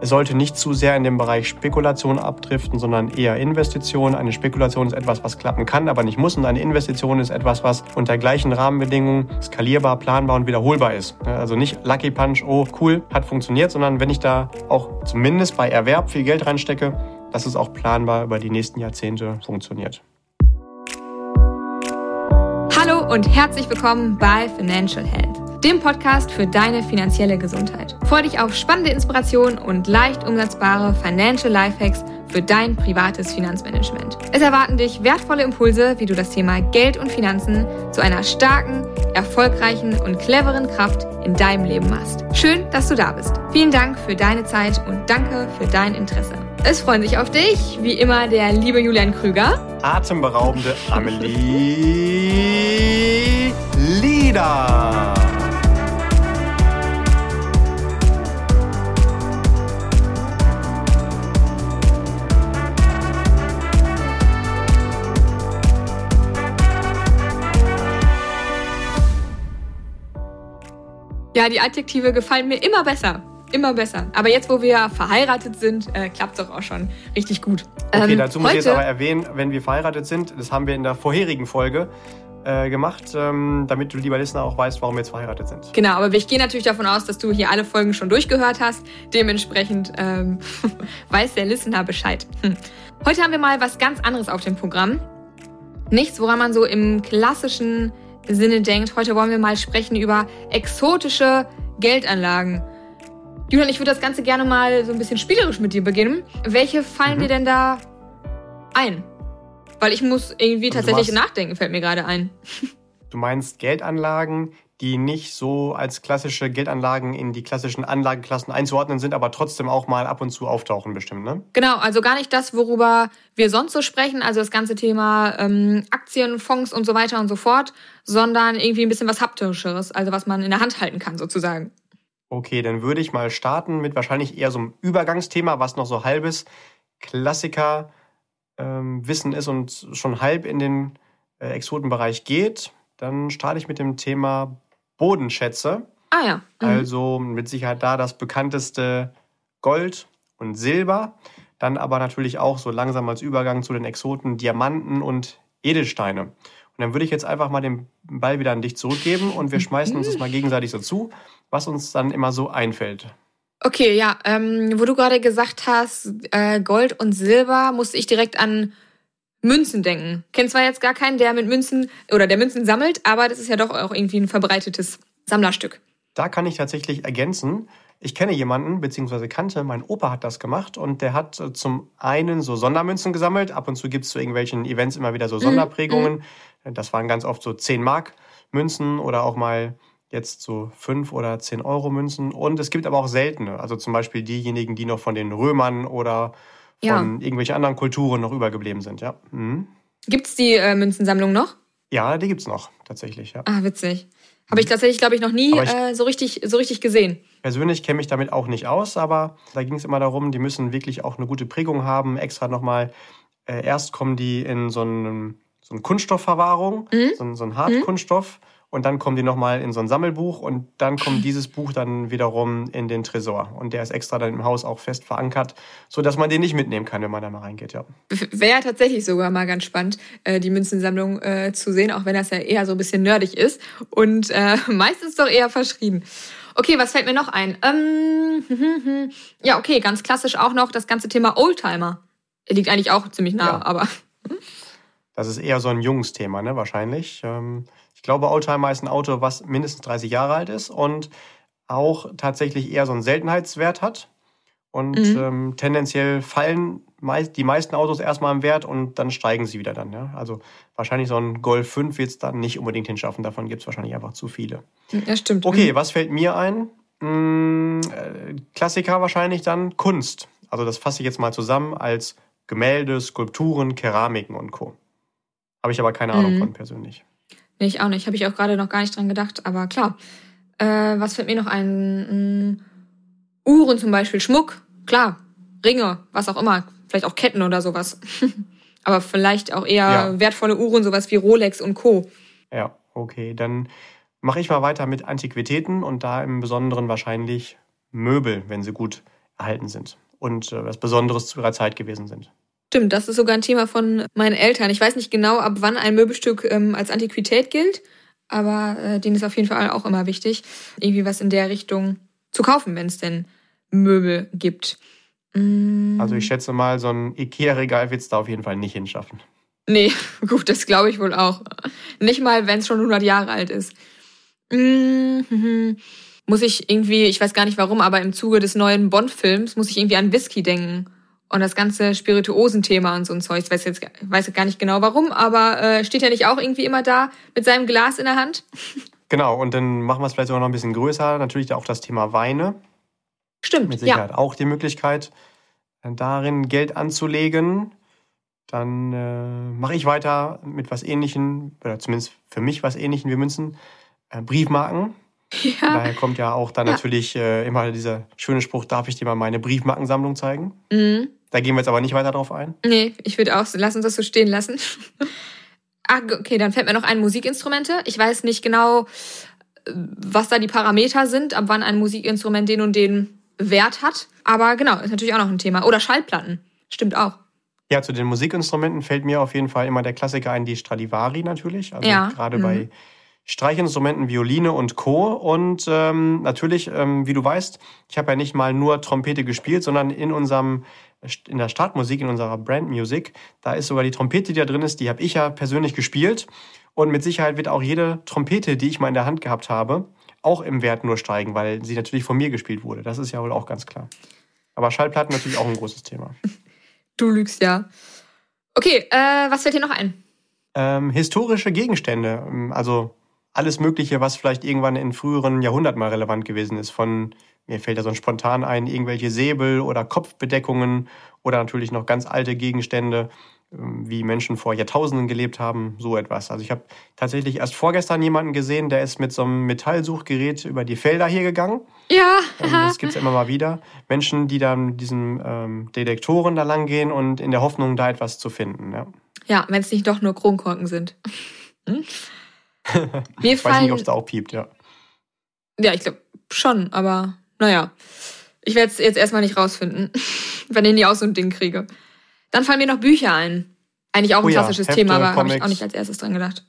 Es sollte nicht zu sehr in den Bereich Spekulation abdriften, sondern eher Investition. Eine Spekulation ist etwas, was klappen kann, aber nicht muss. Und eine Investition ist etwas, was unter gleichen Rahmenbedingungen skalierbar, planbar und wiederholbar ist. Also nicht Lucky Punch, oh cool, hat funktioniert, sondern wenn ich da auch zumindest bei Erwerb viel Geld reinstecke, dass es auch planbar über die nächsten Jahrzehnte funktioniert. Hallo und herzlich willkommen bei Financial Health dem Podcast für deine finanzielle Gesundheit. Freue dich auf spannende Inspirationen und leicht umsetzbare Financial Lifehacks für dein privates Finanzmanagement. Es erwarten dich wertvolle Impulse, wie du das Thema Geld und Finanzen zu einer starken, erfolgreichen und cleveren Kraft in deinem Leben machst. Schön, dass du da bist. Vielen Dank für deine Zeit und danke für dein Interesse. Es freuen sich auf dich, wie immer, der liebe Julian Krüger. Atemberaubende Amelie Lieder. Ja, die Adjektive gefallen mir immer besser. Immer besser. Aber jetzt, wo wir verheiratet sind, äh, klappt es doch auch schon richtig gut. Okay, ähm, dazu muss ich jetzt aber erwähnen, wenn wir verheiratet sind, das haben wir in der vorherigen Folge äh, gemacht, ähm, damit du, lieber Listener, auch weißt, warum wir jetzt verheiratet sind. Genau, aber ich gehe natürlich davon aus, dass du hier alle Folgen schon durchgehört hast. Dementsprechend ähm, weiß der Listener Bescheid. Hm. Heute haben wir mal was ganz anderes auf dem Programm. Nichts, woran man so im klassischen Sinne denkt. Heute wollen wir mal sprechen über exotische Geldanlagen. Julian, ich würde das Ganze gerne mal so ein bisschen spielerisch mit dir beginnen. Welche fallen mhm. dir denn da ein? Weil ich muss irgendwie also tatsächlich nachdenken, fällt mir gerade ein. Du meinst Geldanlagen, die nicht so als klassische Geldanlagen in die klassischen Anlageklassen einzuordnen sind, aber trotzdem auch mal ab und zu auftauchen, bestimmt, ne? Genau, also gar nicht das, worüber wir sonst so sprechen, also das ganze Thema ähm, Aktien, Fonds und so weiter und so fort, sondern irgendwie ein bisschen was Haptischeres, also was man in der Hand halten kann, sozusagen. Okay, dann würde ich mal starten mit wahrscheinlich eher so einem Übergangsthema, was noch so halbes Klassiker ähm, Wissen ist und schon halb in den äh, Exotenbereich geht. Dann starte ich mit dem Thema Bodenschätze. Ah ja. Mhm. Also mit Sicherheit da das bekannteste Gold und Silber. Dann aber natürlich auch so langsam als Übergang zu den Exoten Diamanten und Edelsteine. Und dann würde ich jetzt einfach mal den Ball wieder an dich zurückgeben und wir schmeißen uns das mal gegenseitig so zu, was uns dann immer so einfällt. Okay, ja, ähm, wo du gerade gesagt hast, äh, Gold und Silber, musste ich direkt an Münzen denken. Kennt zwar jetzt gar keinen, der mit Münzen oder der Münzen sammelt, aber das ist ja doch auch irgendwie ein verbreitetes Sammlerstück. Da kann ich tatsächlich ergänzen. Ich kenne jemanden, beziehungsweise kannte, mein Opa hat das gemacht und der hat äh, zum einen so Sondermünzen gesammelt. Ab und zu gibt es zu irgendwelchen Events immer wieder so mhm, Sonderprägungen. Mhm. Das waren ganz oft so 10 Mark Münzen oder auch mal jetzt so 5 oder 10 Euro Münzen. Und es gibt aber auch seltene, also zum Beispiel diejenigen, die noch von den Römern oder von ja. irgendwelchen anderen Kulturen noch übergeblieben sind, ja. Mhm. Gibt es die äh, Münzensammlung noch? Ja, die gibt es noch, tatsächlich, ja. Ah, witzig. Habe ich mhm. tatsächlich, glaube ich, noch nie ich äh, so, richtig, so richtig gesehen. Persönlich kenne mich damit auch nicht aus, aber da ging es immer darum, die müssen wirklich auch eine gute Prägung haben. Extra nochmal, äh, erst kommen die in so, einen, so eine Kunststoffverwahrung, mhm. so, so ein Hartkunststoff. Mhm und dann kommen die nochmal in so ein Sammelbuch und dann kommt dieses Buch dann wiederum in den Tresor. Und der ist extra dann im Haus auch fest verankert, sodass man den nicht mitnehmen kann, wenn man da mal reingeht, ja. Wäre tatsächlich sogar mal ganz spannend, äh, die Münzensammlung äh, zu sehen, auch wenn das ja eher so ein bisschen nerdig ist und äh, meistens doch eher verschrieben. Okay, was fällt mir noch ein? Ähm, ja, okay, ganz klassisch auch noch das ganze Thema Oldtimer. Liegt eigentlich auch ziemlich nah, ja. aber. Das ist eher so ein Jungsthema, ne, wahrscheinlich. Ähm, ich glaube, Oldtimer ist ein Auto, was mindestens 30 Jahre alt ist und auch tatsächlich eher so einen Seltenheitswert hat. Und mhm. ähm, tendenziell fallen meist, die meisten Autos erstmal im Wert und dann steigen sie wieder dann. Ja? Also wahrscheinlich so ein Golf 5 wird es dann nicht unbedingt hinschaffen. Davon gibt es wahrscheinlich einfach zu viele. Ja, stimmt. Okay, mhm. was fällt mir ein? Hm, äh, Klassiker wahrscheinlich dann Kunst. Also das fasse ich jetzt mal zusammen als Gemälde, Skulpturen, Keramiken und Co. Habe ich aber keine Ahnung mhm. von persönlich. Nee, ich auch nicht. Habe ich auch gerade noch gar nicht dran gedacht. Aber klar. Äh, was fällt mir noch ein? Mm, Uhren zum Beispiel, Schmuck, klar. Ringe, was auch immer. Vielleicht auch Ketten oder sowas. aber vielleicht auch eher ja. wertvolle Uhren, sowas wie Rolex und Co. Ja, okay. Dann mache ich mal weiter mit Antiquitäten und da im Besonderen wahrscheinlich Möbel, wenn sie gut erhalten sind und äh, was Besonderes zu ihrer Zeit gewesen sind. Stimmt, das ist sogar ein Thema von meinen Eltern. Ich weiß nicht genau, ab wann ein Möbelstück ähm, als Antiquität gilt, aber äh, denen ist auf jeden Fall auch immer wichtig, irgendwie was in der Richtung zu kaufen, wenn es denn Möbel gibt. Mm. Also ich schätze mal, so ein Ikea-Regal wird es da auf jeden Fall nicht hinschaffen. Nee, gut, das glaube ich wohl auch. Nicht mal, wenn es schon 100 Jahre alt ist. Mhm. Muss ich irgendwie, ich weiß gar nicht warum, aber im Zuge des neuen Bond-Films muss ich irgendwie an Whisky denken und das ganze Spirituosenthema und so ein Zeug. Ich weiß jetzt weiß gar nicht genau warum, aber äh, steht er nicht auch irgendwie immer da mit seinem Glas in der Hand? Genau, und dann machen wir es vielleicht sogar noch ein bisschen größer. Natürlich auch das Thema Weine. Stimmt. Mit Sicherheit ja. auch die Möglichkeit, äh, darin Geld anzulegen. Dann äh, mache ich weiter mit was Ähnlichem, oder zumindest für mich was Ähnlichem wie Münzen. Äh, Briefmarken. Ja. Daher kommt ja auch dann ja. natürlich äh, immer dieser schöne Spruch, darf ich dir mal meine Briefmarkensammlung zeigen? Mhm. Da gehen wir jetzt aber nicht weiter drauf ein. Nee, ich würde auch, lass uns das so stehen lassen. ah, okay, dann fällt mir noch ein Musikinstrumente. Ich weiß nicht genau, was da die Parameter sind, ab wann ein Musikinstrument den und den Wert hat. Aber genau, ist natürlich auch noch ein Thema. Oder Schallplatten. Stimmt auch. Ja, zu den Musikinstrumenten fällt mir auf jeden Fall immer der Klassiker ein, die Stradivari natürlich. Also ja. gerade mhm. bei Streichinstrumenten, Violine und Co. Und ähm, natürlich, ähm, wie du weißt, ich habe ja nicht mal nur Trompete gespielt, sondern in unserem in der Startmusik, in unserer Brand Music, da ist sogar die Trompete, die da drin ist, die habe ich ja persönlich gespielt. Und mit Sicherheit wird auch jede Trompete, die ich mal in der Hand gehabt habe, auch im Wert nur steigen, weil sie natürlich von mir gespielt wurde. Das ist ja wohl auch ganz klar. Aber Schallplatten natürlich auch ein großes Thema. Du lügst ja. Okay, äh, was fällt dir noch ein? Ähm, historische Gegenstände. Also alles Mögliche, was vielleicht irgendwann in früheren Jahrhunderten mal relevant gewesen ist. Von, mir fällt da so ein spontan ein, irgendwelche Säbel oder Kopfbedeckungen oder natürlich noch ganz alte Gegenstände, ähm, wie Menschen vor Jahrtausenden gelebt haben, so etwas. Also ich habe tatsächlich erst vorgestern jemanden gesehen, der ist mit so einem Metallsuchgerät über die Felder hier gegangen. Ja. Ähm, das gibt's immer mal wieder. Menschen, die dann mit diesen ähm, Detektoren da lang gehen und in der Hoffnung, da etwas zu finden. Ja, ja wenn es nicht doch nur Kronkorken sind. Hm? Mir ich weiß nicht, ob es da auch piept, ja. Ja, ich glaube schon, aber naja. Ich werde es jetzt erstmal nicht rausfinden, wenn ich nie aus so ein Ding kriege. Dann fallen mir noch Bücher ein. Eigentlich auch ein oh ja, klassisches Hefte, Thema, aber habe ich auch nicht als erstes dran gedacht.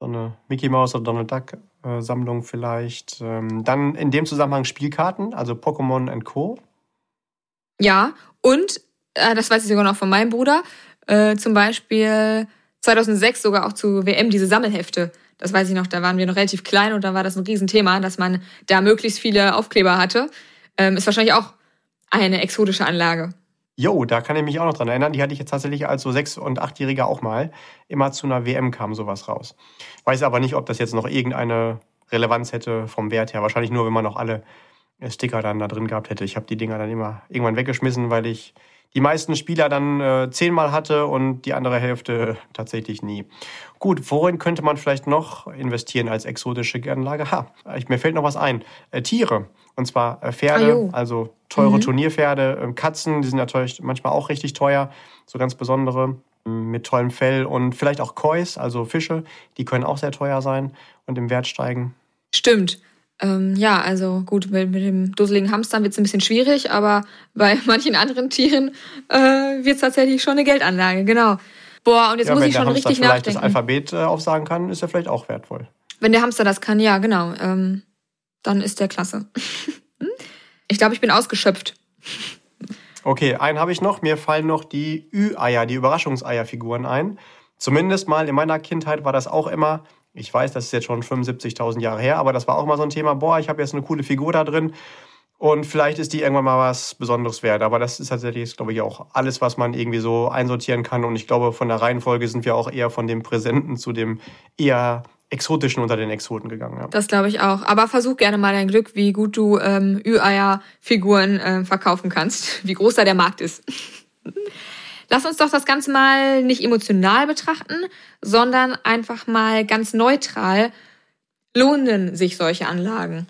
So eine Mickey Mouse oder Donald Duck äh, Sammlung vielleicht. Ähm, dann in dem Zusammenhang Spielkarten, also Pokémon and Co. Ja, und, äh, das weiß ich sogar noch von meinem Bruder, äh, zum Beispiel 2006 sogar auch zu WM diese Sammelhefte das weiß ich noch, da waren wir noch relativ klein und da war das ein Riesenthema, dass man da möglichst viele Aufkleber hatte. Ähm, ist wahrscheinlich auch eine exotische Anlage. Jo, da kann ich mich auch noch dran erinnern. Die hatte ich jetzt tatsächlich als so sechs- und achtjähriger auch mal. Immer zu einer WM kam sowas raus. Weiß aber nicht, ob das jetzt noch irgendeine Relevanz hätte vom Wert her. Wahrscheinlich nur, wenn man noch alle Sticker dann da drin gehabt hätte. Ich habe die Dinger dann immer irgendwann weggeschmissen, weil ich die meisten Spieler dann äh, zehnmal hatte und die andere Hälfte tatsächlich nie. Gut, worin könnte man vielleicht noch investieren als exotische Anlage? Ha, ich, mir fällt noch was ein. Äh, Tiere. Und zwar äh, Pferde, ah, also teure mhm. Turnierpferde, äh, Katzen, die sind natürlich manchmal auch richtig teuer, so ganz besondere mit tollem Fell und vielleicht auch Kois, also Fische, die können auch sehr teuer sein und im Wert steigen. Stimmt. Ähm, ja, also gut, mit, mit dem dusseligen Hamster wird es ein bisschen schwierig, aber bei manchen anderen Tieren äh, wird es tatsächlich schon eine Geldanlage, genau. Boah, und jetzt ja, muss ich schon Hamster richtig vielleicht nachdenken. das Alphabet äh, aufsagen kann, ist er vielleicht auch wertvoll. Wenn der Hamster das kann, ja, genau. Ähm, dann ist der klasse. ich glaube, ich bin ausgeschöpft. Okay, einen habe ich noch. Mir fallen noch die Ü-Eier, die Überraschungseierfiguren ein. Zumindest mal in meiner Kindheit war das auch immer ich weiß, das ist jetzt schon 75.000 Jahre her, aber das war auch mal so ein Thema, boah, ich habe jetzt eine coole Figur da drin und vielleicht ist die irgendwann mal was Besonderes wert. Aber das ist tatsächlich, glaube ich, auch alles, was man irgendwie so einsortieren kann. Und ich glaube, von der Reihenfolge sind wir auch eher von dem Präsenten zu dem eher exotischen unter den Exoten gegangen. Ja. Das glaube ich auch. Aber versuch gerne mal dein Glück, wie gut du ähm, Ü-Eier-Figuren äh, verkaufen kannst, wie groß da der Markt ist. Lass uns doch das Ganze mal nicht emotional betrachten, sondern einfach mal ganz neutral. Lohnen sich solche Anlagen?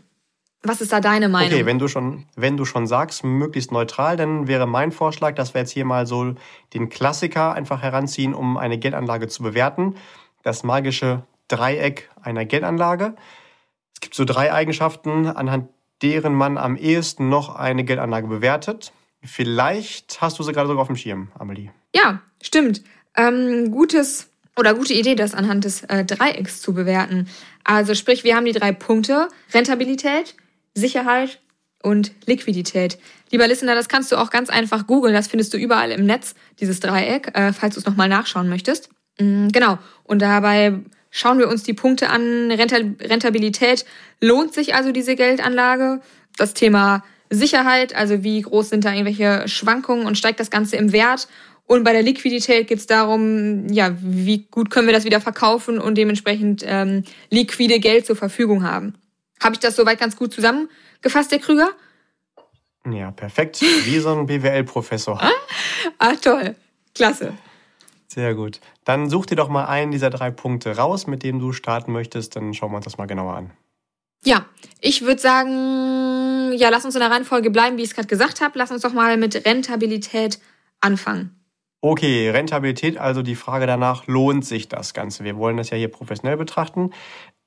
Was ist da deine Meinung? Okay, wenn du schon, wenn du schon sagst, möglichst neutral, dann wäre mein Vorschlag, dass wir jetzt hier mal so den Klassiker einfach heranziehen, um eine Geldanlage zu bewerten. Das magische Dreieck einer Geldanlage. Es gibt so drei Eigenschaften, anhand deren man am ehesten noch eine Geldanlage bewertet. Vielleicht hast du sie gerade sogar auf dem Schirm, Amelie. Ja, stimmt. Ähm, gutes oder gute Idee, das anhand des äh, Dreiecks zu bewerten. Also sprich, wir haben die drei Punkte: Rentabilität, Sicherheit und Liquidität. Lieber Listener, das kannst du auch ganz einfach googeln. Das findest du überall im Netz, dieses Dreieck, äh, falls du es nochmal nachschauen möchtest. Mm, genau. Und dabei schauen wir uns die Punkte an. Rentabilität lohnt sich also diese Geldanlage. Das Thema Sicherheit, also wie groß sind da irgendwelche Schwankungen und steigt das Ganze im Wert. Und bei der Liquidität geht es darum, ja, wie gut können wir das wieder verkaufen und dementsprechend ähm, liquide Geld zur Verfügung haben. Habe ich das soweit ganz gut zusammengefasst, der Krüger? Ja, perfekt. Wie so ein BWL-Professor. ah, toll. Klasse. Sehr gut. Dann such dir doch mal einen dieser drei Punkte raus, mit dem du starten möchtest. Dann schauen wir uns das mal genauer an. Ja, ich würde sagen, ja, lass uns in der Reihenfolge bleiben, wie ich es gerade gesagt habe. Lass uns doch mal mit Rentabilität anfangen. Okay, Rentabilität, also die Frage danach, lohnt sich das Ganze? Wir wollen das ja hier professionell betrachten.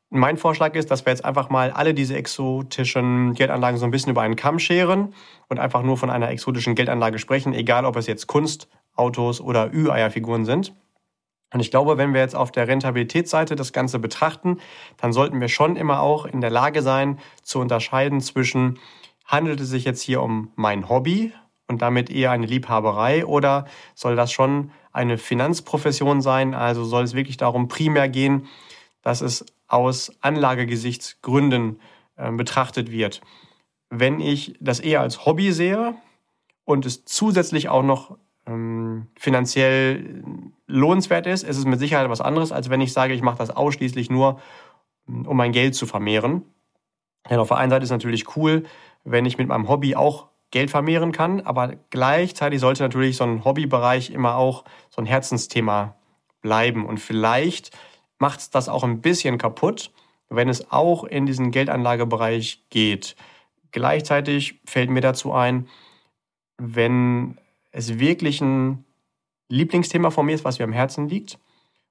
Mein Vorschlag ist, dass wir jetzt einfach mal alle diese exotischen Geldanlagen so ein bisschen über einen Kamm scheren und einfach nur von einer exotischen Geldanlage sprechen, egal ob es jetzt Kunst, Autos oder Ü-Eierfiguren sind. Und ich glaube, wenn wir jetzt auf der Rentabilitätsseite das Ganze betrachten, dann sollten wir schon immer auch in der Lage sein, zu unterscheiden zwischen, handelt es sich jetzt hier um mein Hobby und damit eher eine Liebhaberei oder soll das schon eine Finanzprofession sein? Also soll es wirklich darum primär gehen, dass es aus Anlagegesichtsgründen äh, betrachtet wird. Wenn ich das eher als Hobby sehe und es zusätzlich auch noch ähm, finanziell lohnenswert ist, ist es mit Sicherheit was anderes, als wenn ich sage, ich mache das ausschließlich nur, um mein Geld zu vermehren. Denn auf der einen Seite ist es natürlich cool, wenn ich mit meinem Hobby auch Geld vermehren kann, aber gleichzeitig sollte natürlich so ein Hobbybereich immer auch so ein Herzensthema bleiben. Und vielleicht macht es das auch ein bisschen kaputt, wenn es auch in diesen Geldanlagebereich geht. Gleichzeitig fällt mir dazu ein, wenn es wirklich ein Lieblingsthema von mir ist, was mir am Herzen liegt,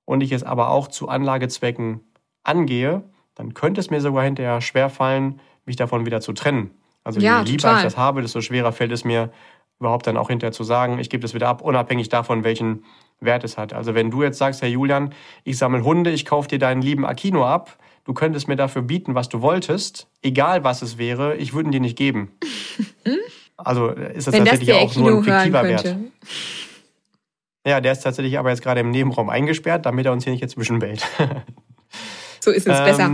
und ich es aber auch zu Anlagezwecken angehe, dann könnte es mir sogar hinterher schwerfallen, mich davon wieder zu trennen. Also ja, je lieber total. ich das habe, desto schwerer fällt es mir überhaupt dann auch hinterher zu sagen, ich gebe das wieder ab, unabhängig davon, welchen Wert es hat. Also wenn du jetzt sagst, Herr Julian, ich sammle Hunde, ich kaufe dir deinen lieben Akino ab, du könntest mir dafür bieten, was du wolltest, egal was es wäre, ich würde ihn dir nicht geben. Also ist das Wenn tatsächlich das auch nur ein fiktiver Wert. Ja, der ist tatsächlich aber jetzt gerade im Nebenraum eingesperrt, damit er uns hier nicht jetzt zwischenbellt. so ist es ähm, besser.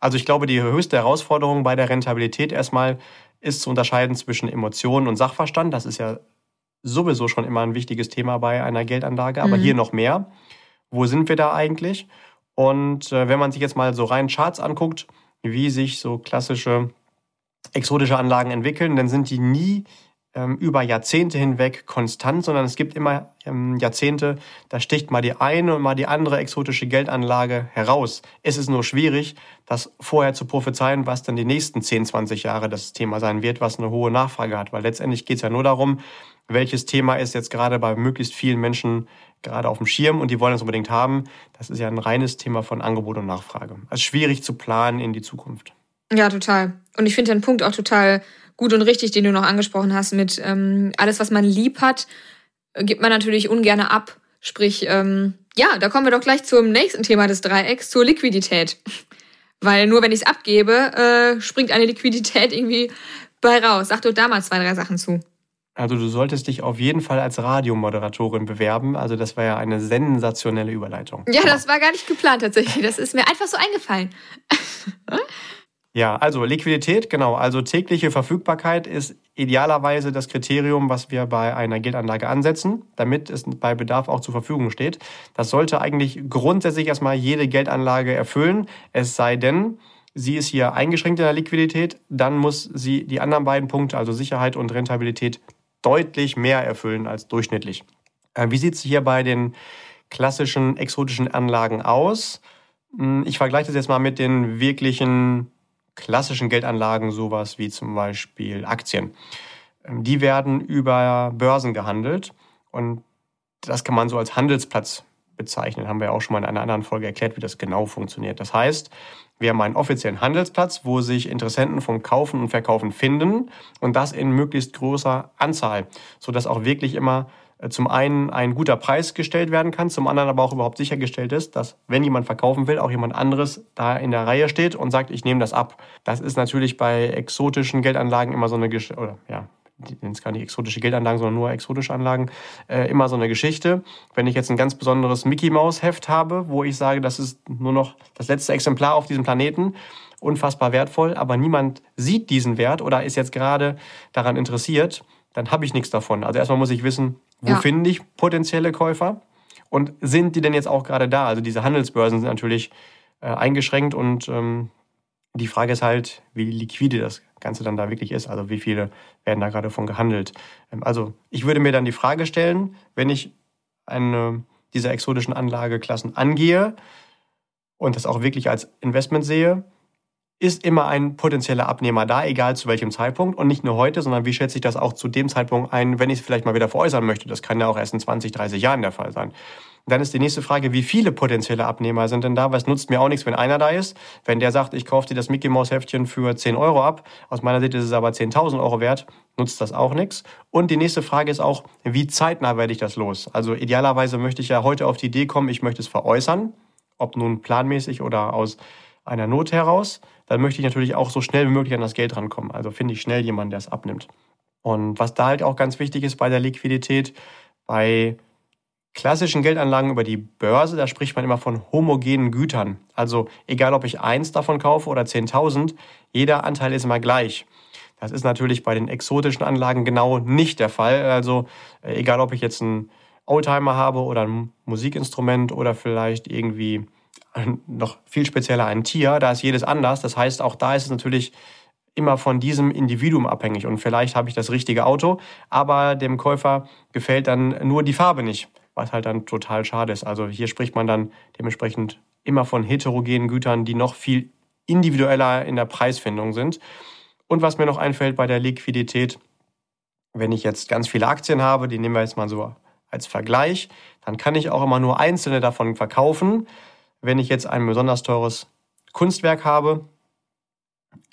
Also ich glaube, die höchste Herausforderung bei der Rentabilität erstmal ist zu unterscheiden zwischen Emotionen und Sachverstand. Das ist ja sowieso schon immer ein wichtiges Thema bei einer Geldanlage, aber mhm. hier noch mehr. Wo sind wir da eigentlich? Und äh, wenn man sich jetzt mal so rein Charts anguckt, wie sich so klassische exotische Anlagen entwickeln, dann sind die nie ähm, über Jahrzehnte hinweg konstant, sondern es gibt immer ähm, Jahrzehnte, da sticht mal die eine und mal die andere exotische Geldanlage heraus. Es ist nur schwierig, das vorher zu prophezeien, was dann die nächsten 10, 20 Jahre das Thema sein wird, was eine hohe Nachfrage hat, weil letztendlich geht es ja nur darum, welches Thema ist jetzt gerade bei möglichst vielen Menschen gerade auf dem Schirm und die wollen es unbedingt haben. Das ist ja ein reines Thema von Angebot und Nachfrage. Also schwierig zu planen in die Zukunft. Ja, total. Und ich finde den Punkt auch total gut und richtig, den du noch angesprochen hast, mit ähm, alles, was man lieb hat, gibt man natürlich ungern ab. Sprich, ähm, ja, da kommen wir doch gleich zum nächsten Thema des Dreiecks, zur Liquidität. Weil nur wenn ich es abgebe, äh, springt eine Liquidität irgendwie bei raus. Sag doch da mal zwei, drei Sachen zu. Also du solltest dich auf jeden Fall als Radiomoderatorin bewerben. Also das war ja eine sensationelle Überleitung. Ja, das war gar nicht geplant tatsächlich. Das ist mir einfach so eingefallen. Ja, also Liquidität, genau. Also tägliche Verfügbarkeit ist idealerweise das Kriterium, was wir bei einer Geldanlage ansetzen, damit es bei Bedarf auch zur Verfügung steht. Das sollte eigentlich grundsätzlich erstmal jede Geldanlage erfüllen, es sei denn, sie ist hier eingeschränkt in der Liquidität, dann muss sie die anderen beiden Punkte, also Sicherheit und Rentabilität, deutlich mehr erfüllen als durchschnittlich. Äh, wie sieht es hier bei den klassischen exotischen Anlagen aus? Hm, ich vergleiche das jetzt mal mit den wirklichen klassischen Geldanlagen, sowas wie zum Beispiel Aktien. Ähm, die werden über Börsen gehandelt und das kann man so als Handelsplatz bezeichnen. Haben wir auch schon mal in einer anderen Folge erklärt, wie das genau funktioniert. Das heißt, Wir haben einen offiziellen Handelsplatz, wo sich Interessenten vom Kaufen und Verkaufen finden und das in möglichst großer Anzahl, sodass auch wirklich immer zum einen ein guter Preis gestellt werden kann, zum anderen aber auch überhaupt sichergestellt ist, dass wenn jemand verkaufen will, auch jemand anderes da in der Reihe steht und sagt, ich nehme das ab. Das ist natürlich bei exotischen Geldanlagen immer so eine Geschichte, oder ja, die nennen es gar nicht exotische Geldanlagen, sondern nur exotische Anlagen, äh, immer so eine Geschichte. Wenn ich jetzt ein ganz besonderes Mickey Mouse Heft habe, wo ich sage, das ist nur noch das letzte Exemplar auf diesem Planeten, unfassbar wertvoll, aber niemand sieht diesen Wert oder ist jetzt gerade daran interessiert, dann habe ich nichts davon. Also erstmal muss ich wissen, wo ja. finde ich potenzielle Käufer und sind die denn jetzt auch gerade da? Also diese Handelsbörsen sind natürlich äh, eingeschränkt und ähm, die Frage ist halt, wie liquide das Ganze dann da wirklich ist. Also wie viele werden da gerade von gehandelt. Ähm, also ich würde mir dann die Frage stellen, wenn ich eine dieser exotischen Anlageklassen angehe und das auch wirklich als Investment sehe, ist immer ein potenzieller Abnehmer da, egal zu welchem Zeitpunkt. Und nicht nur heute, sondern wie schätze ich das auch zu dem Zeitpunkt ein, wenn ich es vielleicht mal wieder veräußern möchte. Das kann ja auch erst in 20, 30 Jahren der Fall sein. Dann ist die nächste Frage, wie viele potenzielle Abnehmer sind denn da? Es nutzt mir auch nichts, wenn einer da ist. Wenn der sagt, ich kaufe dir das Mickey Mouse Heftchen für 10 Euro ab, aus meiner Sicht ist es aber 10.000 Euro wert, nutzt das auch nichts. Und die nächste Frage ist auch, wie zeitnah werde ich das los? Also idealerweise möchte ich ja heute auf die Idee kommen, ich möchte es veräußern, ob nun planmäßig oder aus einer Not heraus. Dann möchte ich natürlich auch so schnell wie möglich an das Geld rankommen. Also finde ich schnell jemanden, der es abnimmt. Und was da halt auch ganz wichtig ist bei der Liquidität, bei klassischen Geldanlagen über die Börse, da spricht man immer von homogenen Gütern. Also egal, ob ich eins davon kaufe oder 10.000, jeder Anteil ist immer gleich. Das ist natürlich bei den exotischen Anlagen genau nicht der Fall. Also äh, egal, ob ich jetzt einen Oldtimer habe oder ein Musikinstrument oder vielleicht irgendwie noch viel spezieller ein Tier, da ist jedes anders. Das heißt, auch da ist es natürlich immer von diesem Individuum abhängig. Und vielleicht habe ich das richtige Auto, aber dem Käufer gefällt dann nur die Farbe nicht was halt dann total schade ist. Also hier spricht man dann dementsprechend immer von heterogenen Gütern, die noch viel individueller in der Preisfindung sind. Und was mir noch einfällt bei der Liquidität, wenn ich jetzt ganz viele Aktien habe, die nehmen wir jetzt mal so als Vergleich, dann kann ich auch immer nur einzelne davon verkaufen. Wenn ich jetzt ein besonders teures Kunstwerk habe,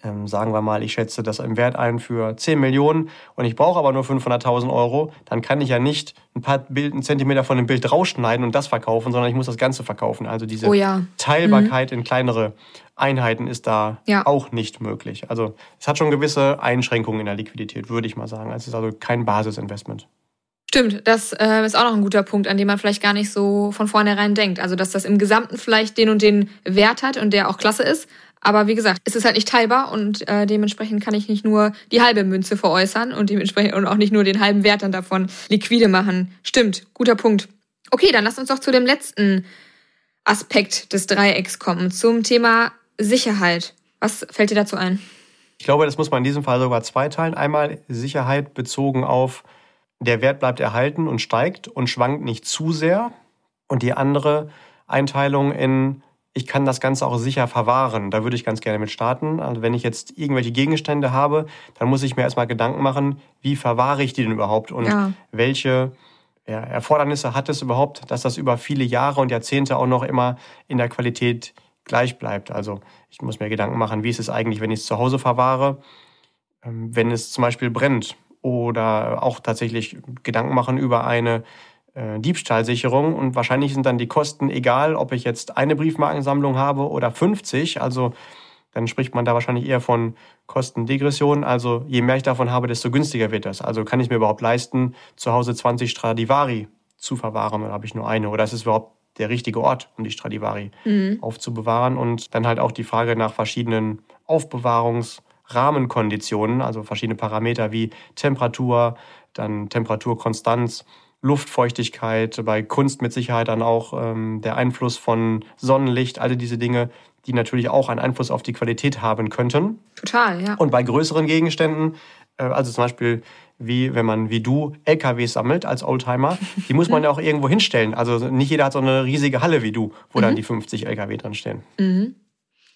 ähm, sagen wir mal, ich schätze das im Wert ein für 10 Millionen und ich brauche aber nur 500.000 Euro, dann kann ich ja nicht ein paar Bild, einen Zentimeter von dem Bild rausschneiden und das verkaufen, sondern ich muss das Ganze verkaufen. Also diese oh ja. Teilbarkeit mhm. in kleinere Einheiten ist da ja. auch nicht möglich. Also es hat schon gewisse Einschränkungen in der Liquidität, würde ich mal sagen. Es ist also kein Basisinvestment. Stimmt, das äh, ist auch noch ein guter Punkt, an dem man vielleicht gar nicht so von vornherein denkt. Also, dass das im Gesamten vielleicht den und den Wert hat und der auch klasse ist, aber wie gesagt, es ist halt nicht teilbar und äh, dementsprechend kann ich nicht nur die halbe Münze veräußern und dementsprechend und auch nicht nur den halben Wert dann davon liquide machen. Stimmt, guter Punkt. Okay, dann lass uns doch zu dem letzten Aspekt des Dreiecks kommen, zum Thema Sicherheit. Was fällt dir dazu ein? Ich glaube, das muss man in diesem Fall sogar zweiteilen. Einmal Sicherheit bezogen auf, der Wert bleibt erhalten und steigt und schwankt nicht zu sehr. Und die andere Einteilung in ich kann das Ganze auch sicher verwahren. Da würde ich ganz gerne mit starten. Also wenn ich jetzt irgendwelche Gegenstände habe, dann muss ich mir erstmal Gedanken machen, wie verwahre ich die denn überhaupt und ja. welche ja, Erfordernisse hat es überhaupt, dass das über viele Jahre und Jahrzehnte auch noch immer in der Qualität gleich bleibt. Also ich muss mir Gedanken machen, wie ist es eigentlich, wenn ich es zu Hause verwahre, ähm, wenn es zum Beispiel brennt oder auch tatsächlich Gedanken machen über eine äh, Diebstahlsicherung und wahrscheinlich sind dann die Kosten egal, ob ich jetzt eine Briefmarkensammlung habe oder 50. Also dann spricht man da wahrscheinlich eher von Kostendegression. Also je mehr ich davon habe, desto günstiger wird das. Also kann ich mir überhaupt leisten, zu Hause 20 Stradivari zu verwahren oder habe ich nur eine? Oder ist es überhaupt der richtige Ort, um die Stradivari mhm. aufzubewahren? Und dann halt auch die Frage nach verschiedenen Aufbewahrungsrahmenkonditionen, also verschiedene Parameter wie Temperatur, dann Temperaturkonstanz Luftfeuchtigkeit, bei Kunst mit Sicherheit dann auch ähm, der Einfluss von Sonnenlicht, alle diese Dinge, die natürlich auch einen Einfluss auf die Qualität haben könnten. Total, ja. Und bei größeren Gegenständen, äh, also zum Beispiel wie wenn man wie du LKWs sammelt als Oldtimer, die muss man ja auch irgendwo hinstellen. Also nicht jeder hat so eine riesige Halle wie du, wo mhm. dann die 50 LKW drin stehen. Mhm.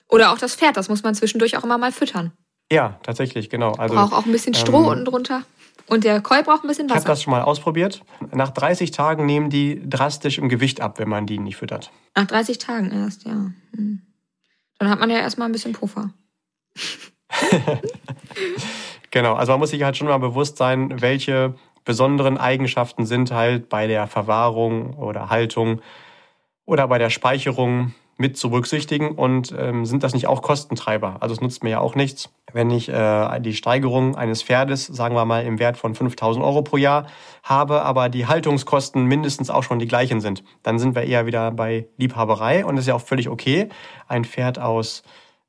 Oder auch das Pferd, das muss man zwischendurch auch immer mal füttern. Ja, tatsächlich, genau. Also, Braucht auch ein bisschen Stroh ähm, unten drunter. Und der Koi braucht ein bisschen Wasser. Ich habe das schon mal ausprobiert. Nach 30 Tagen nehmen die drastisch im Gewicht ab, wenn man die nicht füttert. Nach 30 Tagen erst, ja. Hm. Dann hat man ja erstmal ein bisschen Puffer. genau, also man muss sich halt schon mal bewusst sein, welche besonderen Eigenschaften sind halt bei der Verwahrung oder Haltung oder bei der Speicherung mit zu berücksichtigen und ähm, sind das nicht auch Kostentreiber? Also es nutzt mir ja auch nichts, wenn ich äh, die Steigerung eines Pferdes, sagen wir mal, im Wert von 5000 Euro pro Jahr habe, aber die Haltungskosten mindestens auch schon die gleichen sind. Dann sind wir eher wieder bei Liebhaberei und das ist ja auch völlig okay, ein Pferd aus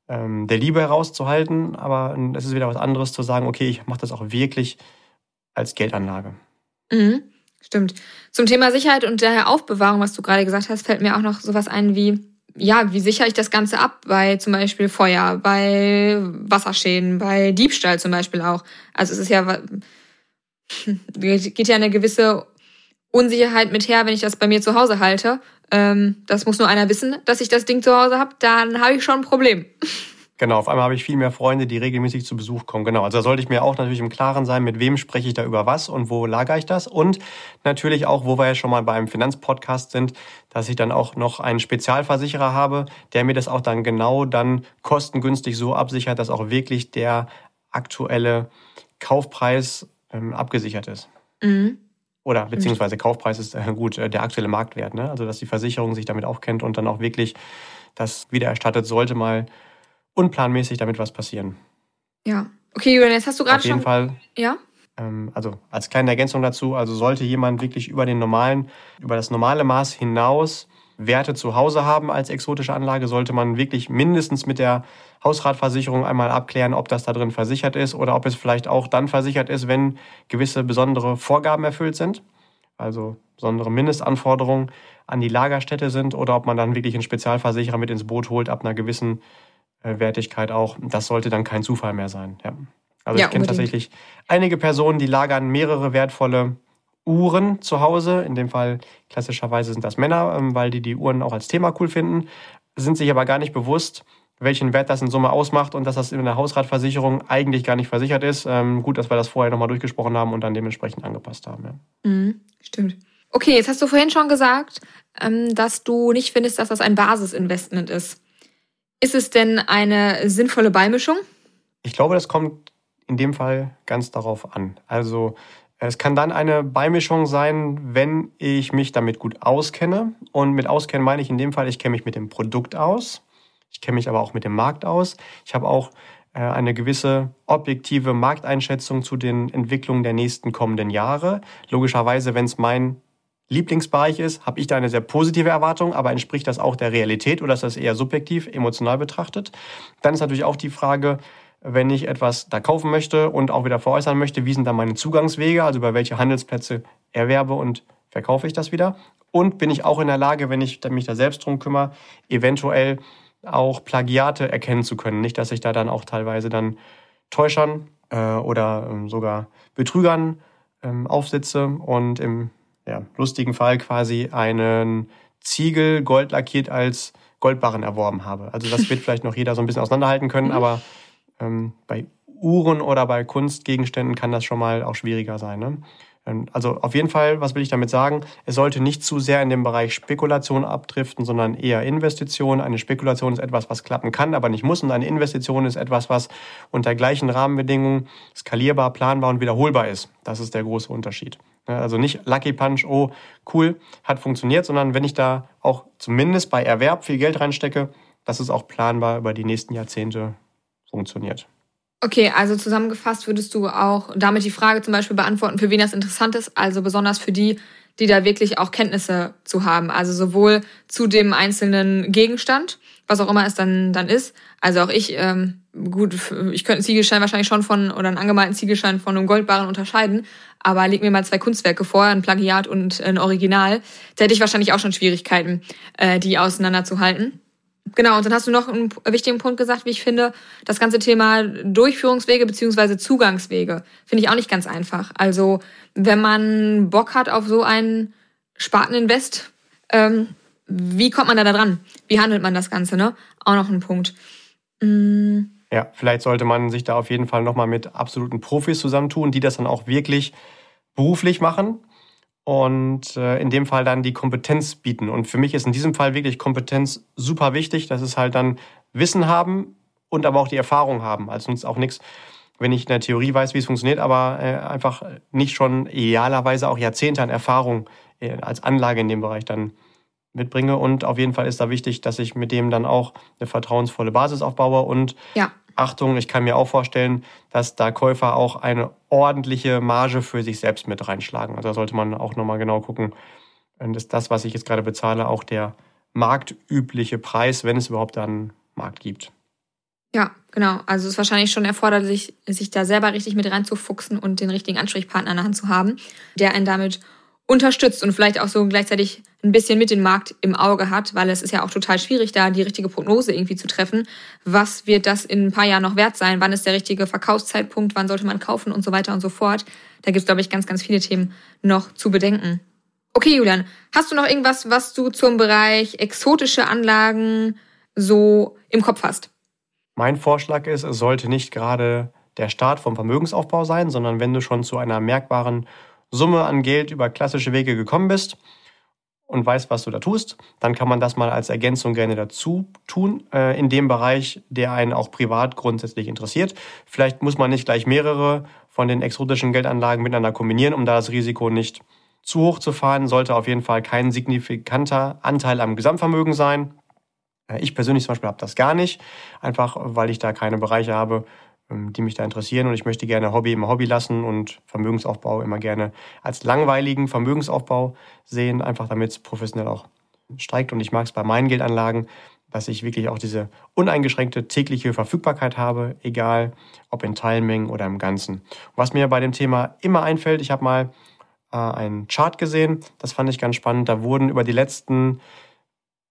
ähm, der Liebe herauszuhalten, aber es ist wieder was anderes zu sagen, okay, ich mache das auch wirklich als Geldanlage. Mhm, stimmt. Zum Thema Sicherheit und der Aufbewahrung, was du gerade gesagt hast, fällt mir auch noch sowas ein wie ja, wie sichere ich das Ganze ab bei zum Beispiel Feuer, bei Wasserschäden, bei Diebstahl zum Beispiel auch. Also es ist ja, geht ja eine gewisse Unsicherheit mit her, wenn ich das bei mir zu Hause halte. Ähm, das muss nur einer wissen, dass ich das Ding zu Hause habe, dann habe ich schon ein Problem. Genau, auf einmal habe ich viel mehr Freunde, die regelmäßig zu Besuch kommen. Genau, also da sollte ich mir auch natürlich im Klaren sein, mit wem spreche ich da über was und wo lagere ich das. Und natürlich auch, wo wir ja schon mal beim Finanzpodcast sind, dass ich dann auch noch einen Spezialversicherer habe, der mir das auch dann genau dann kostengünstig so absichert, dass auch wirklich der aktuelle Kaufpreis ähm, abgesichert ist. Mhm. Oder beziehungsweise Kaufpreis ist äh, gut, äh, der aktuelle Marktwert. Ne? Also dass die Versicherung sich damit auch kennt und dann auch wirklich das wieder erstattet, sollte mal unplanmäßig damit was passieren. Ja. Okay, Julian, jetzt hast du gerade schon... Auf jeden Fall. Ja? Ähm, also als kleine Ergänzung dazu, also sollte jemand wirklich über den normalen, über das normale Maß hinaus Werte zu Hause haben als exotische Anlage, sollte man wirklich mindestens mit der Hausratversicherung einmal abklären, ob das da drin versichert ist oder ob es vielleicht auch dann versichert ist, wenn gewisse besondere Vorgaben erfüllt sind. Also besondere Mindestanforderungen an die Lagerstätte sind oder ob man dann wirklich einen Spezialversicherer mit ins Boot holt ab einer gewissen Wertigkeit auch. Das sollte dann kein Zufall mehr sein. Ja. Also ja, ich kenne tatsächlich einige Personen, die lagern mehrere wertvolle Uhren zu Hause. In dem Fall klassischerweise sind das Männer, ähm, weil die die Uhren auch als Thema cool finden, sind sich aber gar nicht bewusst, welchen Wert das in Summe ausmacht und dass das in der Hausratversicherung eigentlich gar nicht versichert ist. Ähm, gut, dass wir das vorher nochmal durchgesprochen haben und dann dementsprechend angepasst haben. Ja. Mhm, stimmt. Okay, jetzt hast du vorhin schon gesagt, ähm, dass du nicht findest, dass das ein Basisinvestment ist. Ist es denn eine sinnvolle Beimischung? Ich glaube, das kommt in dem Fall ganz darauf an. Also es kann dann eine Beimischung sein, wenn ich mich damit gut auskenne. Und mit auskennen meine ich in dem Fall, ich kenne mich mit dem Produkt aus. Ich kenne mich aber auch mit dem Markt aus. Ich habe auch äh, eine gewisse objektive Markteinschätzung zu den Entwicklungen der nächsten kommenden Jahre. Logischerweise, wenn es mein Lieblingsbereich ist, habe ich da eine sehr positive Erwartung, aber entspricht das auch der Realität oder ist das eher subjektiv, emotional betrachtet? Dann ist natürlich auch die Frage, wenn ich etwas da kaufen möchte und auch wieder veräußern möchte, wie sind da meine Zugangswege, also über welche Handelsplätze erwerbe und verkaufe ich das wieder? Und bin ich auch in der Lage, wenn ich mich da selbst drum kümmere, eventuell auch Plagiate erkennen zu können? Nicht, dass ich da dann auch teilweise dann Täuschern äh, oder ähm, sogar Betrügern ähm, aufsitze und im ja, lustigen Fall quasi einen Ziegel gold lackiert als Goldbarren erworben habe. Also das wird vielleicht noch jeder so ein bisschen auseinanderhalten können, aber ähm, bei Uhren oder bei Kunstgegenständen kann das schon mal auch schwieriger sein. Ne? Ähm, also auf jeden Fall, was will ich damit sagen? Es sollte nicht zu sehr in den Bereich Spekulation abdriften, sondern eher Investition. Eine Spekulation ist etwas, was klappen kann, aber nicht muss. Und eine Investition ist etwas, was unter gleichen Rahmenbedingungen skalierbar, planbar und wiederholbar ist. Das ist der große Unterschied. Also nicht Lucky Punch, oh cool, hat funktioniert, sondern wenn ich da auch zumindest bei Erwerb viel Geld reinstecke, dass es auch planbar über die nächsten Jahrzehnte funktioniert. Okay, also zusammengefasst würdest du auch damit die Frage zum Beispiel beantworten, für wen das interessant ist, also besonders für die, die da wirklich auch Kenntnisse zu haben. Also sowohl zu dem einzelnen Gegenstand, was auch immer es dann, dann ist. Also auch ich, ähm, gut, ich könnte einen Ziegelschein wahrscheinlich schon von, oder einen angemalten Ziegelschein von einem Goldbarren unterscheiden, aber leg mir mal zwei Kunstwerke vor, ein Plagiat und ein Original, da hätte ich wahrscheinlich auch schon Schwierigkeiten, äh, die auseinanderzuhalten. Genau, und dann hast du noch einen wichtigen Punkt gesagt, wie ich finde, das ganze Thema Durchführungswege beziehungsweise Zugangswege finde ich auch nicht ganz einfach. Also wenn man Bock hat auf so einen Sparteninvest, ähm, wie kommt man da, dran? Wie handelt man das Ganze? Ne? Auch noch ein Punkt. Mm. Ja, vielleicht sollte man sich da auf jeden Fall nochmal mit absoluten Profis zusammentun, die das dann auch wirklich beruflich machen und äh, in dem Fall dann die Kompetenz bieten. Und für mich ist in diesem Fall wirklich Kompetenz super wichtig. Das ist halt dann Wissen haben und aber auch die Erfahrung haben. Also nutzt auch nichts, wenn ich in der Theorie weiß, wie es funktioniert, aber äh, einfach nicht schon idealerweise auch Jahrzehnte an Erfahrung äh, als Anlage in dem Bereich dann mitbringe. Und auf jeden Fall ist da wichtig, dass ich mit dem dann auch eine vertrauensvolle Basis aufbaue. Und ja. Achtung, ich kann mir auch vorstellen, dass da Käufer auch eine ordentliche Marge für sich selbst mit reinschlagen. Also da sollte man auch nochmal genau gucken, ist das, was ich jetzt gerade bezahle, auch der marktübliche Preis, wenn es überhaupt dann Markt gibt. Ja, genau. Also es ist wahrscheinlich schon erforderlich, sich da selber richtig mit reinzufuchsen und den richtigen Ansprechpartner an der Hand zu haben, der einen damit unterstützt und vielleicht auch so gleichzeitig ein bisschen mit dem Markt im Auge hat, weil es ist ja auch total schwierig, da die richtige Prognose irgendwie zu treffen. Was wird das in ein paar Jahren noch wert sein? Wann ist der richtige Verkaufszeitpunkt? Wann sollte man kaufen und so weiter und so fort? Da gibt es, glaube ich, ganz, ganz viele Themen noch zu bedenken. Okay, Julian, hast du noch irgendwas, was du zum Bereich exotische Anlagen so im Kopf hast? Mein Vorschlag ist, es sollte nicht gerade der Start vom Vermögensaufbau sein, sondern wenn du schon zu einer merkbaren Summe an Geld über klassische Wege gekommen bist und weißt, was du da tust, dann kann man das mal als Ergänzung gerne dazu tun, äh, in dem Bereich, der einen auch privat grundsätzlich interessiert. Vielleicht muss man nicht gleich mehrere von den exotischen Geldanlagen miteinander kombinieren, um da das Risiko nicht zu hoch zu fahren, sollte auf jeden Fall kein signifikanter Anteil am Gesamtvermögen sein. Äh, ich persönlich zum Beispiel habe das gar nicht, einfach weil ich da keine Bereiche habe, die mich da interessieren. Und ich möchte gerne Hobby immer Hobby lassen und Vermögensaufbau immer gerne als langweiligen Vermögensaufbau sehen, einfach damit es professionell auch steigt. Und ich mag es bei meinen Geldanlagen, dass ich wirklich auch diese uneingeschränkte tägliche Verfügbarkeit habe, egal ob in Teilmengen oder im Ganzen. Was mir bei dem Thema immer einfällt, ich habe mal äh, einen Chart gesehen, das fand ich ganz spannend, da wurden über die letzten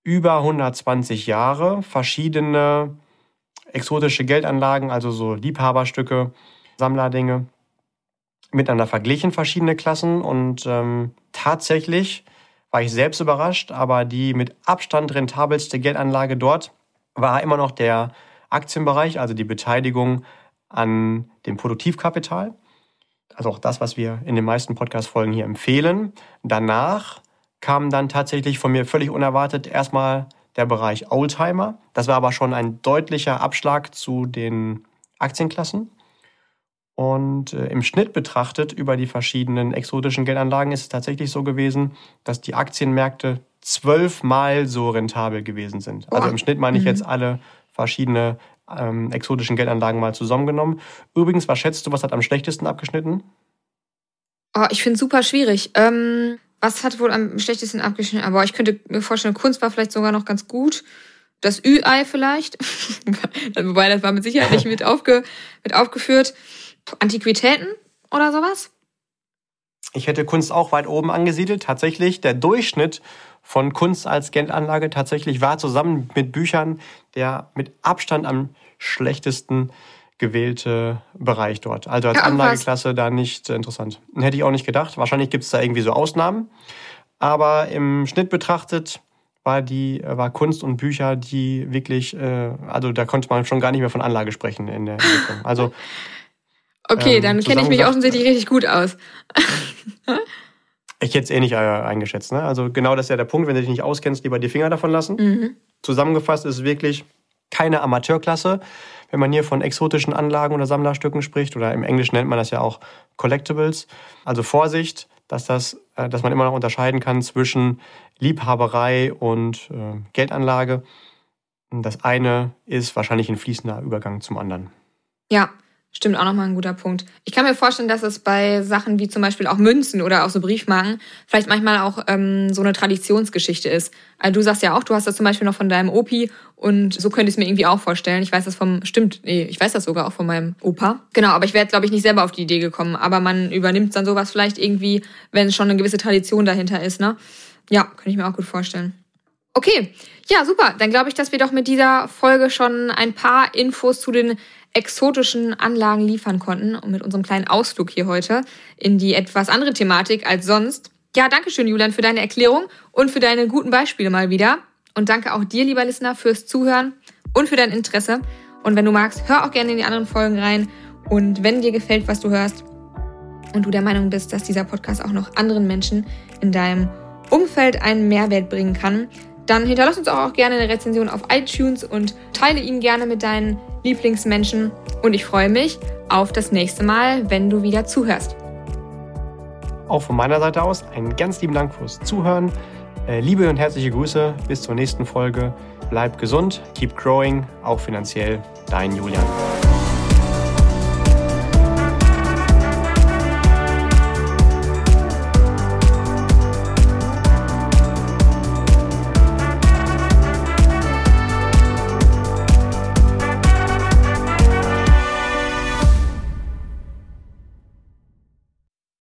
über 120 Jahre verschiedene exotische Geldanlagen, also so Liebhaberstücke, Sammlerdinge, miteinander verglichen, verschiedene Klassen. Und ähm, tatsächlich war ich selbst überrascht, aber die mit Abstand rentabelste Geldanlage dort war immer noch der Aktienbereich, also die Beteiligung an dem Produktivkapital. Also auch das, was wir in den meisten Podcast-Folgen hier empfehlen. Danach kam dann tatsächlich von mir völlig unerwartet erstmal der Bereich Oldtimer. Das war aber schon ein deutlicher Abschlag zu den Aktienklassen. Und äh, im Schnitt betrachtet über die verschiedenen exotischen Geldanlagen ist es tatsächlich so gewesen, dass die Aktienmärkte zwölfmal so rentabel gewesen sind. Also im Schnitt meine ich mhm. jetzt alle verschiedene ähm, exotischen Geldanlagen mal zusammengenommen. Übrigens, was schätzt du, was hat am schlechtesten abgeschnitten? Oh, ich finde es super schwierig. Ähm, was hat wohl am schlechtesten abgeschnitten? Aber ich könnte mir vorstellen, Kunst war vielleicht sogar noch ganz gut. Das Ü-Ei vielleicht. Wobei, das war mit Sicherheit nicht mit, aufge, mit aufgeführt. Antiquitäten oder sowas? Ich hätte Kunst auch weit oben angesiedelt. Tatsächlich, der Durchschnitt von Kunst als Geldanlage tatsächlich war zusammen mit Büchern der mit Abstand am schlechtesten gewählte Bereich dort. Also als ja, Anlageklasse da nicht interessant. Hätte ich auch nicht gedacht. Wahrscheinlich gibt es da irgendwie so Ausnahmen. Aber im Schnitt betrachtet war die war Kunst und Bücher, die wirklich, äh, also da konnte man schon gar nicht mehr von Anlage sprechen in der Entwicklung. Also Okay, ähm, dann kenne ich mich offensichtlich richtig gut aus. ich hätte es eh nicht äh, eingeschätzt. Ne? Also genau das ist ja der Punkt, wenn du dich nicht auskennst, lieber die Finger davon lassen. Mhm. Zusammengefasst ist es wirklich keine Amateurklasse wenn man hier von exotischen Anlagen oder Sammlerstücken spricht, oder im Englischen nennt man das ja auch Collectibles. Also Vorsicht, dass, das, äh, dass man immer noch unterscheiden kann zwischen Liebhaberei und äh, Geldanlage. Das eine ist wahrscheinlich ein fließender Übergang zum anderen. Ja, Stimmt auch nochmal ein guter Punkt. Ich kann mir vorstellen, dass es bei Sachen wie zum Beispiel auch Münzen oder auch so Briefmarken vielleicht manchmal auch ähm, so eine Traditionsgeschichte ist. Also du sagst ja auch, du hast das zum Beispiel noch von deinem Opi und so könnte ich es mir irgendwie auch vorstellen. Ich weiß das vom, stimmt, nee, ich weiß das sogar auch von meinem Opa. Genau, aber ich wäre, glaube ich, nicht selber auf die Idee gekommen. Aber man übernimmt dann sowas vielleicht irgendwie, wenn schon eine gewisse Tradition dahinter ist, ne? Ja, könnte ich mir auch gut vorstellen. Okay, ja, super. Dann glaube ich, dass wir doch mit dieser Folge schon ein paar Infos zu den exotischen Anlagen liefern konnten und mit unserem kleinen Ausflug hier heute in die etwas andere Thematik als sonst. Ja, danke schön, Julian, für deine Erklärung und für deine guten Beispiele mal wieder. Und danke auch dir, lieber Listener, fürs Zuhören und für dein Interesse. Und wenn du magst, hör auch gerne in die anderen Folgen rein. Und wenn dir gefällt, was du hörst und du der Meinung bist, dass dieser Podcast auch noch anderen Menschen in deinem Umfeld einen Mehrwert bringen kann, dann hinterlass uns auch gerne eine Rezension auf iTunes und teile ihn gerne mit deinen Lieblingsmenschen. Und ich freue mich auf das nächste Mal, wenn du wieder zuhörst. Auch von meiner Seite aus einen ganz lieben Dank fürs Zuhören. Äh, liebe und herzliche Grüße. Bis zur nächsten Folge. Bleib gesund, keep growing, auch finanziell. Dein Julian.